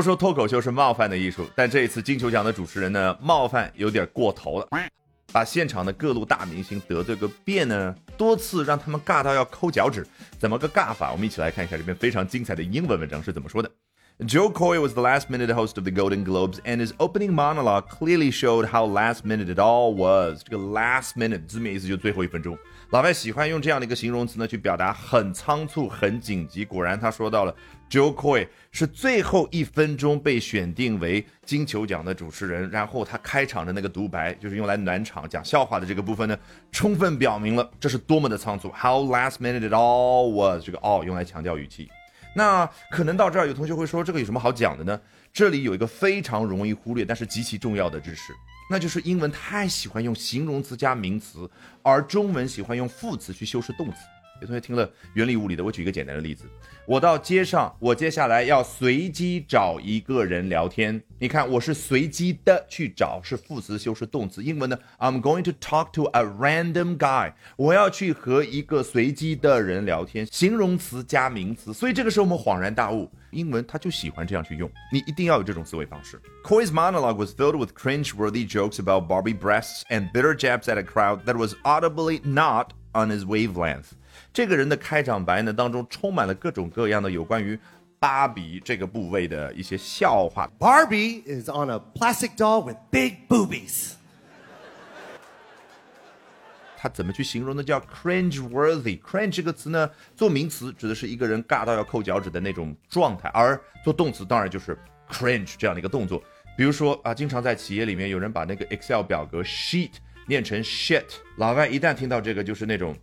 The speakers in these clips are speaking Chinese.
都说脱口秀是冒犯的艺术，但这一次金球奖的主持人呢，冒犯有点过头了，把现场的各路大明星得罪个遍呢，多次让他们尬到要抠脚趾。怎么个尬法？我们一起来看一下这篇非常精彩的英文文章是怎么说的。Joe Coy was the last minute host of the Golden Globes, and his opening monologue clearly showed how last minute it all was. 这个 last minute 字面意思就最后一分钟。老外喜欢用这样的一个形容词呢，去表达很仓促、很紧急。果然，他说到了 Joe Coy 是最后一分钟被选定为金球奖的主持人，然后他开场的那个独白，就是用来暖场讲笑话的这个部分呢，充分表明了这是多么的仓促。How last minute it all was，这个 all 用来强调语气。那可能到这儿，有同学会说，这个有什么好讲的呢？这里有一个非常容易忽略，但是极其重要的知识，那就是英文太喜欢用形容词加名词，而中文喜欢用副词去修饰动词。有同学听了原理物理的，我举一个简单的例子：我到街上，我接下来要随机找一个人聊天。你看，我是随机的去找，是副词修饰动词。英文呢，I'm going to talk to a random guy。我要去和一个随机的人聊天，形容词加名词。所以这个时候我们恍然大悟，英文它就喜欢这样去用。你一定要有这种思维方式。Coy's monologue was filled with cringe-worthy jokes about Barbie breasts and bitter jabs at a crowd that was audibly not on his wavelength。 这个人的开场白呢当中充满了各种各样的有关于芭比这个部位的一些笑话。Barbie is on a plastic doll with big boobies. 他怎么去形容呢？叫 cringe worthy。cringe 这个词呢，做名词指的是一个人尬到要抠脚趾的那种状态，而做动词当然就是 cringe 这样的一个动作。比如说啊，经常在企业里面有人把那个 Excel 表格 sheet 念成 shit，老外一旦听到这个就是那种。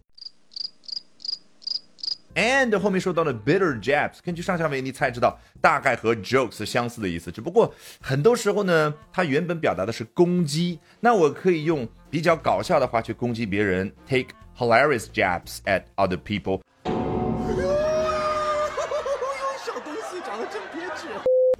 And 后面说到了 bitter jabs，根据上下文你猜知道，大概和 jokes 相似的意思。只不过很多时候呢，它原本表达的是攻击，那我可以用比较搞笑的话去攻击别人，take hilarious jabs at other people。小东西长得真别致。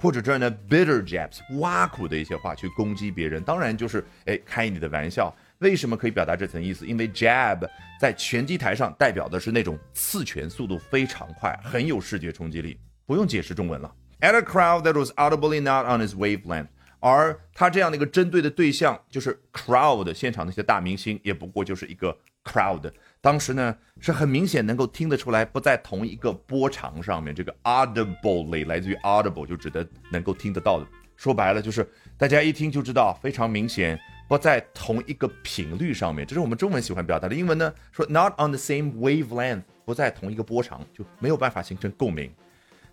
或者这儿呢，bitter jabs，挖苦的一些话去攻击别人，当然就是哎开你的玩笑。为什么可以表达这层意思？因为 jab 在拳击台上代表的是那种刺拳速度非常快，很有视觉冲击力，不用解释中文了。At a crowd that was audibly not on his wavelength，而他这样的一个针对的对象就是 crowd，现场那些大明星也不过就是一个 crowd。当时呢是很明显能够听得出来不在同一个波长上面。这个 audibly 来自于 audible，就指的能够听得到的。说白了就是大家一听就知道，非常明显。不在同一个频率上面，这是我们中文喜欢表达的。英文呢说 not on the same wavelength，不在同一个波长，就没有办法形成共鸣。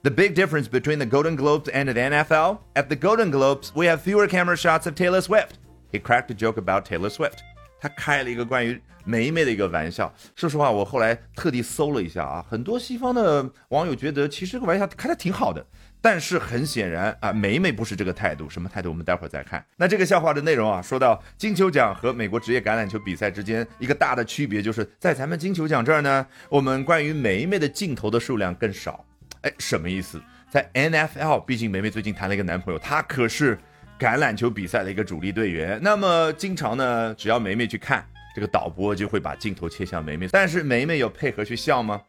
The big difference between the Golden Globes and the NFL at the Golden Globes, we have fewer camera shots of Taylor Swift. He cracked a joke about Taylor Swift. 他开了一个关于梅梅的一个玩笑。说实话，我后来特地搜了一下啊，很多西方的网友觉得其实这个玩笑开的挺好的。但是很显然啊，梅梅不是这个态度，什么态度？我们待会儿再看。那这个笑话的内容啊，说到金球奖和美国职业橄榄球比赛之间一个大的区别，就是在咱们金球奖这儿呢，我们关于梅梅的镜头的数量更少。哎，什么意思？在 NFL，毕竟梅梅最近谈了一个男朋友，她可是橄榄球比赛的一个主力队员。那么经常呢，只要梅梅去看，这个导播就会把镜头切向梅梅。但是梅梅有配合去笑吗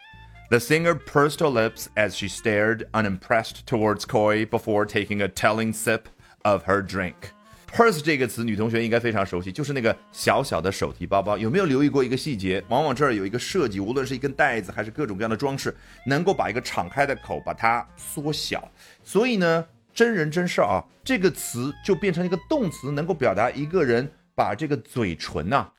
？The singer pursed her lips as she stared unimpressed towards Coy before taking a telling sip of her drink. Purse 这个词，女同学应该非常熟悉，就是那个小小的手提包包。有没有留意过一个细节？往往这儿有一个设计，无论是一根带子还是各种各样的装饰，能够把一个敞开的口把它缩小。所以呢，真人真事儿啊，这个词就变成一个动词，能够表达一个人把这个嘴唇呐，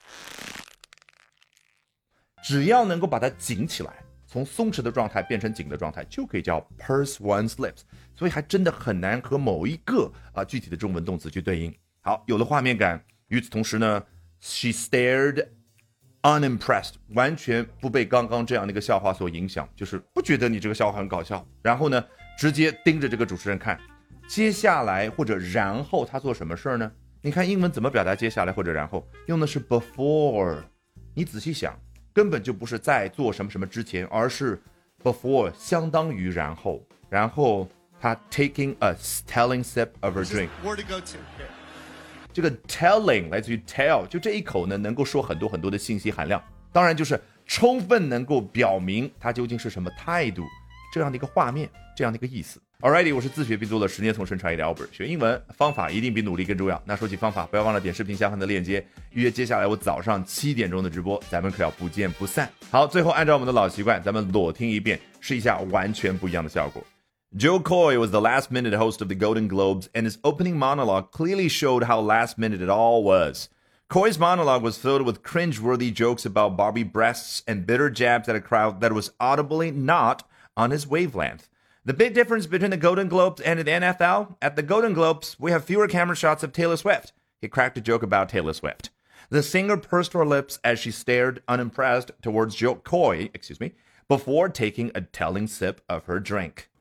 只要能够把它紧起来。从松弛的状态变成紧的状态，就可以叫 purse one's lips。所以还真的很难和某一个啊具体的中文动词去对应。好，有了画面感。与此同时呢，she stared unimpressed，完全不被刚刚这样的一个笑话所影响，就是不觉得你这个笑话很搞笑。然后呢，直接盯着这个主持人看。接下来或者然后他做什么事儿呢？你看英文怎么表达接下来或者然后？用的是 before。你仔细想。根本就不是在做什么什么之前，而是 before 相当于然后，然后他 taking a telling sip of a drink。这个 telling 来自于 tell，就这一口呢，能够说很多很多的信息含量，当然就是充分能够表明他究竟是什么态度，这样的一个画面，这样的一个意思。Alrighty，我是自学必做了十年同声传译的 Albert，学英文方法一定比努力更重要。那说起方法，不要忘了点视频下方的链接，预约接下来我早上七点钟的直播，咱们可要不见不散。好，最后按照我们的老习惯，咱们裸听一遍，试一下完全不一样的效果。Joe Coy was the last minute host of the Golden Globes, and his opening monologue clearly showed how last minute it all was. Coy's monologue was filled with cringe-worthy jokes about Barbie breasts and bitter jabs at a crowd that was audibly not on his wavelength. The big difference between the Golden Globes and the NFL at the Golden Globes, we have fewer camera shots of Taylor Swift. He cracked a joke about Taylor Swift. The singer pursed her lips as she stared unimpressed towards Joe Coy, excuse me, before taking a telling sip of her drink.